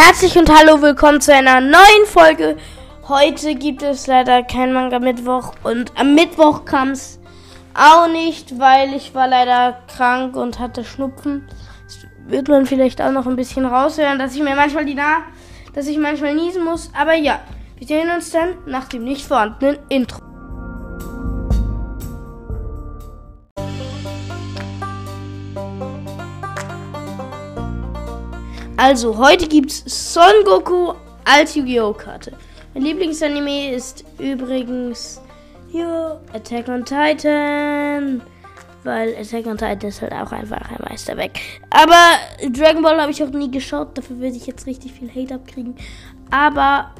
Herzlich und hallo, willkommen zu einer neuen Folge. Heute gibt es leider kein Manga Mittwoch und am Mittwoch kam es auch nicht, weil ich war leider krank und hatte Schnupfen. Das wird man vielleicht auch noch ein bisschen raushören, dass ich mir manchmal die nah, dass ich manchmal niesen muss. Aber ja, wir sehen uns dann nach dem nicht vorhandenen Intro. Also, heute gibt's Son Goku als Yu-Gi-Oh! Karte. Mein Lieblingsanime ist übrigens hier Attack on Titan. Weil Attack on Titan ist halt auch einfach ein Meisterwerk. Aber Dragon Ball habe ich auch nie geschaut. Dafür würde ich jetzt richtig viel Hate abkriegen. Aber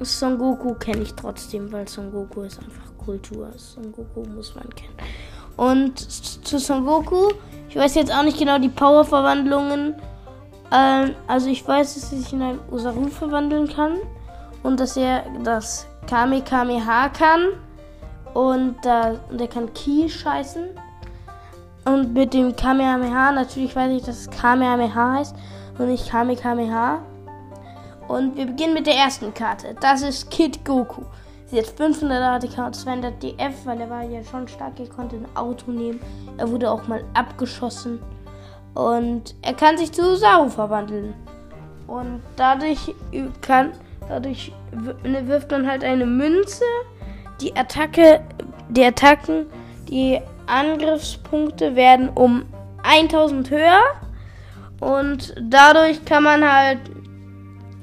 Son Goku kenne ich trotzdem, weil Son Goku ist einfach Kultur. Son Goku muss man kennen. Und zu Son Goku, ich weiß jetzt auch nicht genau die Power-Verwandlungen. Ähm, also ich weiß, dass er sich in einen Usaru verwandeln kann und dass er das Kame Kameha kann und da, der kann Ki scheißen. Und mit dem Kamehameha, natürlich weiß ich, dass es Kamehameha heißt und nicht Kame Kameha. Und wir beginnen mit der ersten Karte. Das ist Kid Goku. Sie hat 500 ATK und 200 DF, weil er war ja schon stark. Er konnte ein Auto nehmen. Er wurde auch mal abgeschossen. Und er kann sich zu Saru verwandeln. Und dadurch kann, dadurch ne, wirft man halt eine Münze. Die Attacke, die Attacken, die Angriffspunkte werden um 1000 höher. Und dadurch kann man halt,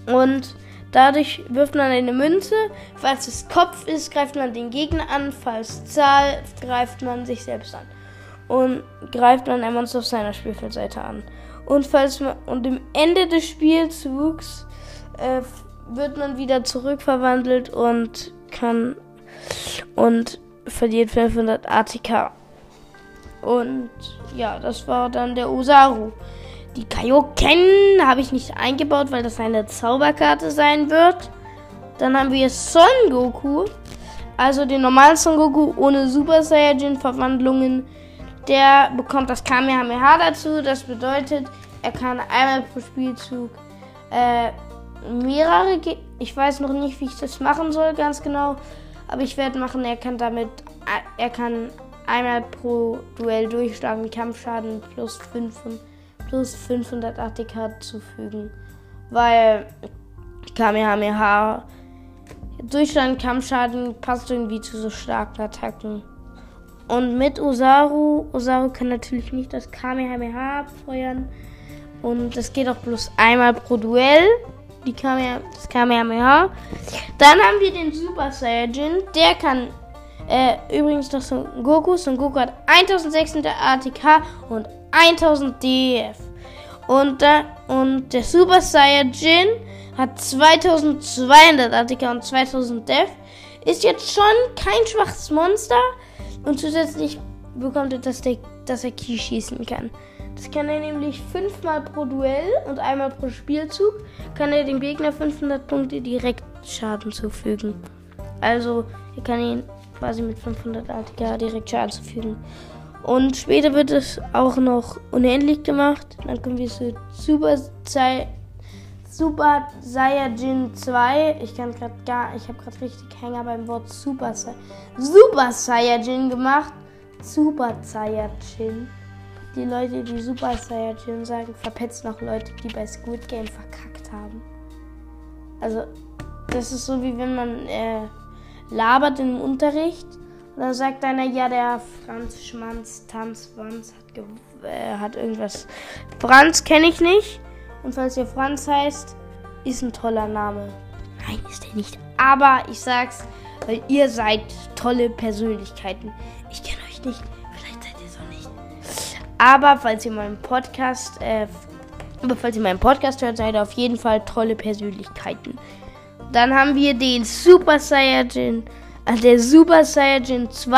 und dadurch wirft man eine Münze. Falls es Kopf ist, greift man den Gegner an. Falls Zahl, greift man sich selbst an und greift dann ein auf seiner Spielfeldseite an. Und falls man und im Ende des Spielzugs äh, wird man wieder zurückverwandelt und kann und verliert 500 ATK. Und ja, das war dann der Usaru. Die Kaioken habe ich nicht eingebaut, weil das eine Zauberkarte sein wird. Dann haben wir Son Goku. Also den normalen Son Goku ohne Super Saiyajin Verwandlungen der bekommt das Kamehameha dazu. Das bedeutet, er kann einmal pro Spielzug äh, mehrere. Ge ich weiß noch nicht, wie ich das machen soll, ganz genau. Aber ich werde machen, er kann damit. Er kann einmal pro Duell durchschlagen, Kampfschaden plus, 5, plus 500 ATK zufügen. Weil Kamehameha. Durchschlagen, Kampfschaden passt irgendwie zu so starken Attacken. Und mit Osaru, Osaru kann natürlich nicht das Kamehameha abfeuern. Und das geht auch bloß einmal pro Duell. Die Kamehameha, das Kamehameha. Dann haben wir den Super Saiyajin. Der kann äh, übrigens noch Son Goku. Son Goku hat 1600 ATK und 1000 DF. Und, da, und der Super Saiyajin hat 2200 ATK und 2000 DF. Ist jetzt schon kein schwaches Monster. Und zusätzlich bekommt er, dass, der, dass er Ki schießen kann. Das kann er nämlich fünfmal pro Duell und einmal pro Spielzug kann er dem Gegner 500 Punkte direkt Schaden zufügen. Also er kann ihn quasi mit 500 ATK direkt Schaden zufügen. Und später wird es auch noch unendlich gemacht. Dann kommen wir zu Super, Sai Super Saiyajin 2. Ich kann gerade gar, ich habe gerade richtig Hänger beim Wort Super Sai Super Saiyajin gemacht. Super Saiyajin. Die Leute, die Super Saiyajin sagen, verpetzen auch Leute, die bei Squid Game verkackt haben. Also, das ist so wie wenn man äh, labert im Unterricht und dann sagt einer, ja, der Franz Schmanz, Tanz, Franz hat, äh, hat irgendwas. Franz kenne ich nicht. Und falls ihr Franz heißt, ist ein toller Name. Nein, ist er nicht. Aber ich sag's, weil ihr seid tolle Persönlichkeiten. Ich kenne euch nicht. Vielleicht seid ihr es auch nicht. Aber falls ihr meinen Podcast, äh, aber falls ihr meinen Podcast hört, seid ihr auf jeden Fall tolle Persönlichkeiten. Dann haben wir den Super Saiyajin, äh, der Super Saiyajin 2.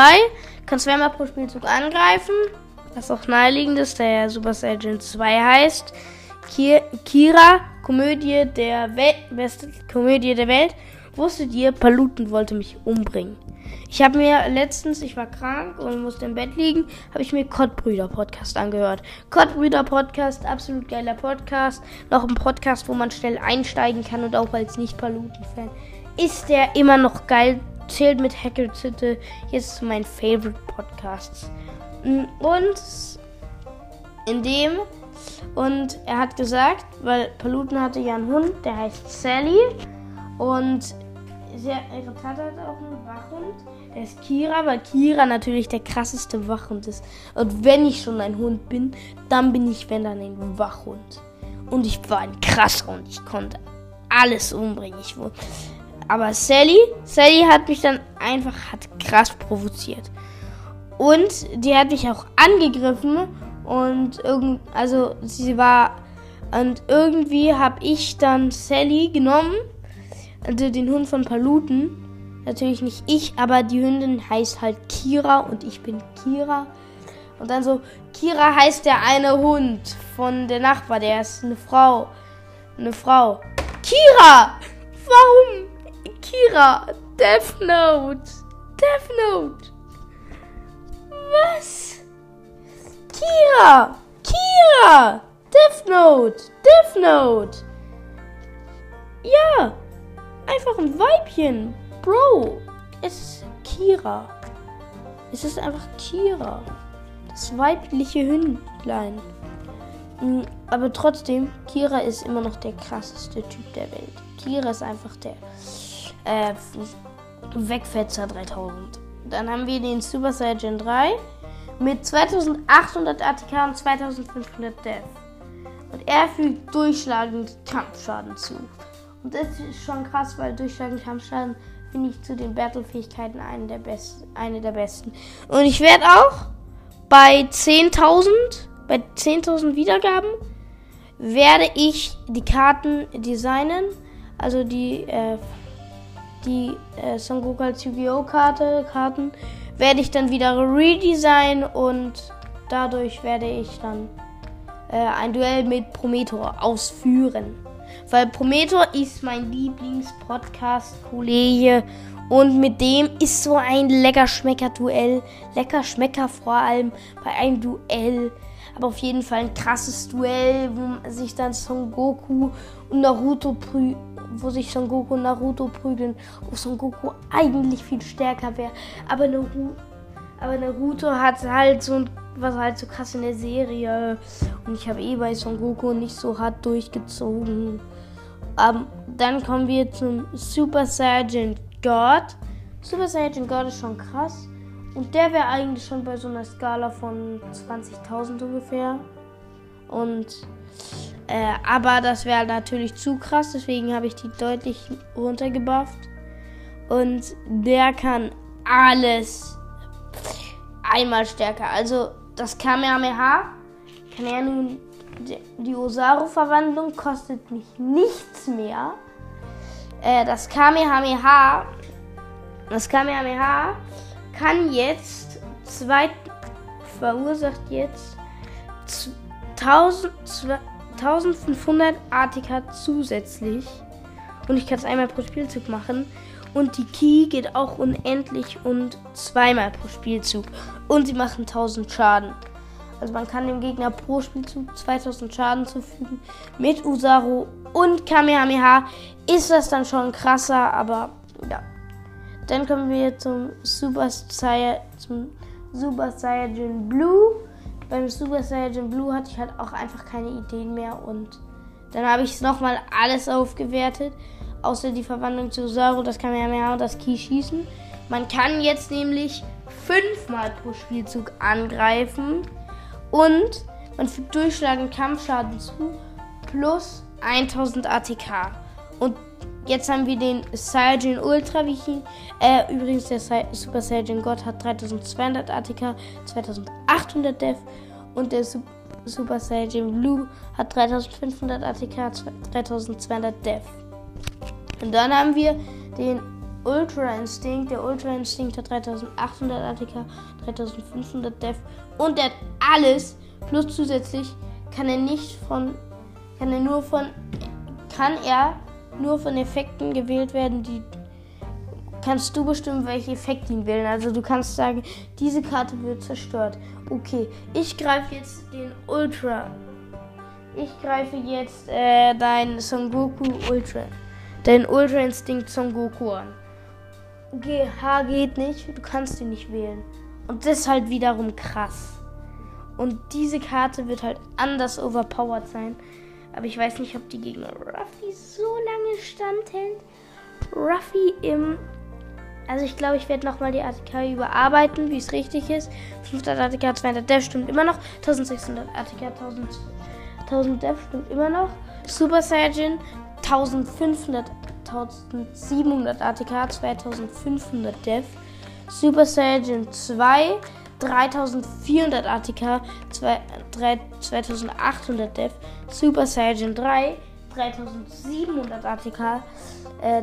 Kann zweimal pro Spielzug angreifen. Was auch naheliegend ist, der Super Saiyajin 2 heißt. Kira, Komödie der Welt, beste Komödie der Welt. Wusstet ihr, Paluten wollte mich umbringen. Ich habe mir letztens, ich war krank und musste im Bett liegen, habe ich mir Kottbrüder Podcast angehört. Kottbrüder Podcast, absolut geiler Podcast. Noch ein Podcast, wo man schnell einsteigen kann und auch als Nicht-Paluten-Fan ist der immer noch geil. Zählt mit Hackelzitte jetzt zu meinen Favorite Podcasts. Und in dem und er hat gesagt, weil Paluten hatte ja einen Hund, der heißt Sally und sie, ihre Tante hat auch einen Wachhund. Der ist Kira, weil Kira natürlich der krasseste Wachhund ist. Und wenn ich schon ein Hund bin, dann bin ich, wenn dann ein Wachhund. Und ich war ein krasser Hund. Ich konnte alles umbringen. Ich wurde. Aber Sally, Sally hat mich dann einfach hat krass provoziert. Und die hat mich auch angegriffen und irgend, also sie war und irgendwie habe ich dann Sally genommen, also den Hund von Paluten. Natürlich nicht ich, aber die Hündin heißt halt Kira und ich bin Kira. Und dann so, Kira heißt der eine Hund von der Nachbar, der ist eine Frau. Eine Frau. Kira! Warum? Kira! Death Note! Death Note! Was? Kira! Kira! Death Note! Death Note! Ja! Einfach ein Weibchen! Bro! Es ist Kira. Es ist einfach Kira. Das weibliche Hündlein. Mm, aber trotzdem, Kira ist immer noch der krasseste Typ der Welt. Kira ist einfach der äh, Wegfetzer 3000. Dann haben wir den Super Saiyan 3 mit 2800 ATK und 2500 Death. Und er fügt durchschlagend Kampfschaden zu. Und das ist schon krass, weil durchschlagend Kampfschaden finde ich zu den Battle-Fähigkeiten eine der, best, eine der besten. Und ich werde auch bei 10.000, bei 10.000 Wiedergaben, werde ich die Karten designen. Also die, äh, die äh, Son Goku als Yu-Gi-Oh! Karte, Karten werde ich dann wieder redesignen und dadurch werde ich dann äh, ein Duell mit Prometor ausführen. Weil Prometor ist mein Lieblings-Podcast-Kollege und mit dem ist so ein Lecker-Schmecker-Duell. Lecker-Schmecker vor allem bei einem Duell. Aber auf jeden Fall ein krasses Duell, wo sich dann Son Goku und Naruto prügeln wo sich Son Goku und Naruto prügeln, wo Son Goku eigentlich viel stärker wäre. Aber Naruto, aber Naruto hat halt so ein, was halt so krass in der Serie. Und ich habe eh bei Son Goku nicht so hart durchgezogen. Um, ähm, dann kommen wir zum Super Saiyan God. Super Saiyan God ist schon krass. Und der wäre eigentlich schon bei so einer Skala von 20.000 ungefähr. Und äh, aber das wäre natürlich zu krass, deswegen habe ich die deutlich runtergebufft. Und der kann alles einmal stärker. Also das Kamehameha kann ja nun. Die Osaru-Verwandlung kostet mich nichts mehr. Äh, das Kamehameha. Das Kamehameha kann jetzt zwei. verursacht jetzt 1000. 1500 ATK zusätzlich. Und ich kann es einmal pro Spielzug machen. Und die Key geht auch unendlich und zweimal pro Spielzug. Und sie machen 1000 Schaden. Also man kann dem Gegner pro Spielzug 2000 Schaden zufügen. Mit Usaru und Kamehameha ist das dann schon krasser, aber ja. Dann kommen wir zum Super Saiyan, zum Super Saiyan Blue beim Super Saiyan Blue hatte ich halt auch einfach keine Ideen mehr und dann habe ich es nochmal alles aufgewertet, außer die Verwandlung zu Zoro, das kann man ja mehr und das Ki schießen. Man kann jetzt nämlich fünfmal pro Spielzug angreifen und man fügt durchschlagend Kampfschaden zu plus 1000 ATK. Und Jetzt haben wir den Saiyajin Ultra, wie ich ihn. Äh, übrigens, der Super Saiyajin God hat 3200 ATK, 2800 Def. Und der Super Saiyajin Blue hat 3500 ATK, 3200 Def. Und dann haben wir den Ultra Instinct. Der Ultra Instinct hat 3800 ATK, 3500 Def. Und der hat alles. Plus zusätzlich kann er nicht von. Kann er nur von. Kann er nur von Effekten gewählt werden, die kannst du bestimmen, welche Effekte ihn wählen. Also du kannst sagen, diese Karte wird zerstört. Okay, ich greife jetzt den Ultra. Ich greife jetzt äh, dein Son Goku Ultra. Dein Ultra Instinct Son Goku an. GH geht nicht, du kannst ihn nicht wählen. Und das ist halt wiederum krass. Und diese Karte wird halt anders overpowered sein. Aber ich weiß nicht, ob die gegen Ruffy so lange standhält. Ruffy im. Also ich glaube, ich werde nochmal die ATK überarbeiten, wie es richtig ist. 500 ATK, 200 Dev stimmt immer noch. 1600 ATK, 1000, 1000 Dev stimmt immer noch. Super Saiyan 1500, 1700 ATK, 2500 Dev. Super Saiyan 2 3400 ATK, 2, 3, 2800 Dev, Super Saiyan 3, 3700 ATK, äh,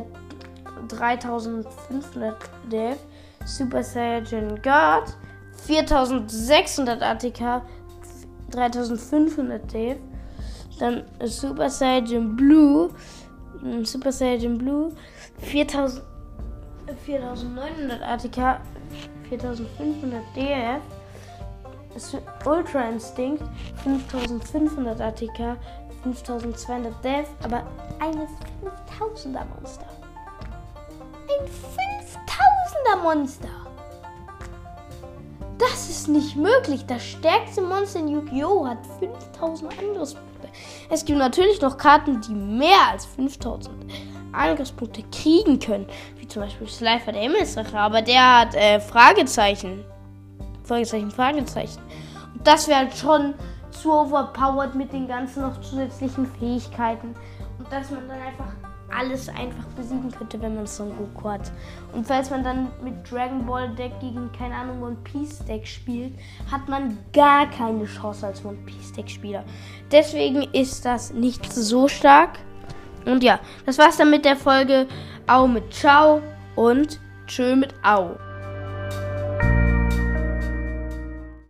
3500 Dev, Super Saiyan God, 4600 ATK, 3500 Dev, dann Super Saiyan Blue, Super Saiyan Blue, 4000, 4900 ATK, 4500 DF, Ultra Instinct, 5500 ATK, 5200 Dev, aber eine 5000er Monster. Ein 5000er Monster! Das ist nicht möglich. Das stärkste Monster in Yu-Gi-Oh! hat 5000 Angriffspunkte. Es gibt natürlich noch Karten, die mehr als 5000 Angriffspunkte kriegen können. Wie zum Beispiel Slifer der Himmelsrache. Aber der hat äh, Fragezeichen. Fragezeichen, Fragezeichen. Und das wäre halt schon zu overpowered mit den ganzen noch zusätzlichen Fähigkeiten. Und dass man dann einfach alles einfach besiegen könnte, wenn man Son Goku hat. Und falls man dann mit Dragon Ball Deck gegen, keine Ahnung, One Piece Deck spielt, hat man gar keine Chance als One Piece Deck Spieler. Deswegen ist das nicht so stark. Und ja, das war's dann mit der Folge. Au mit Ciao und Tschö mit Au.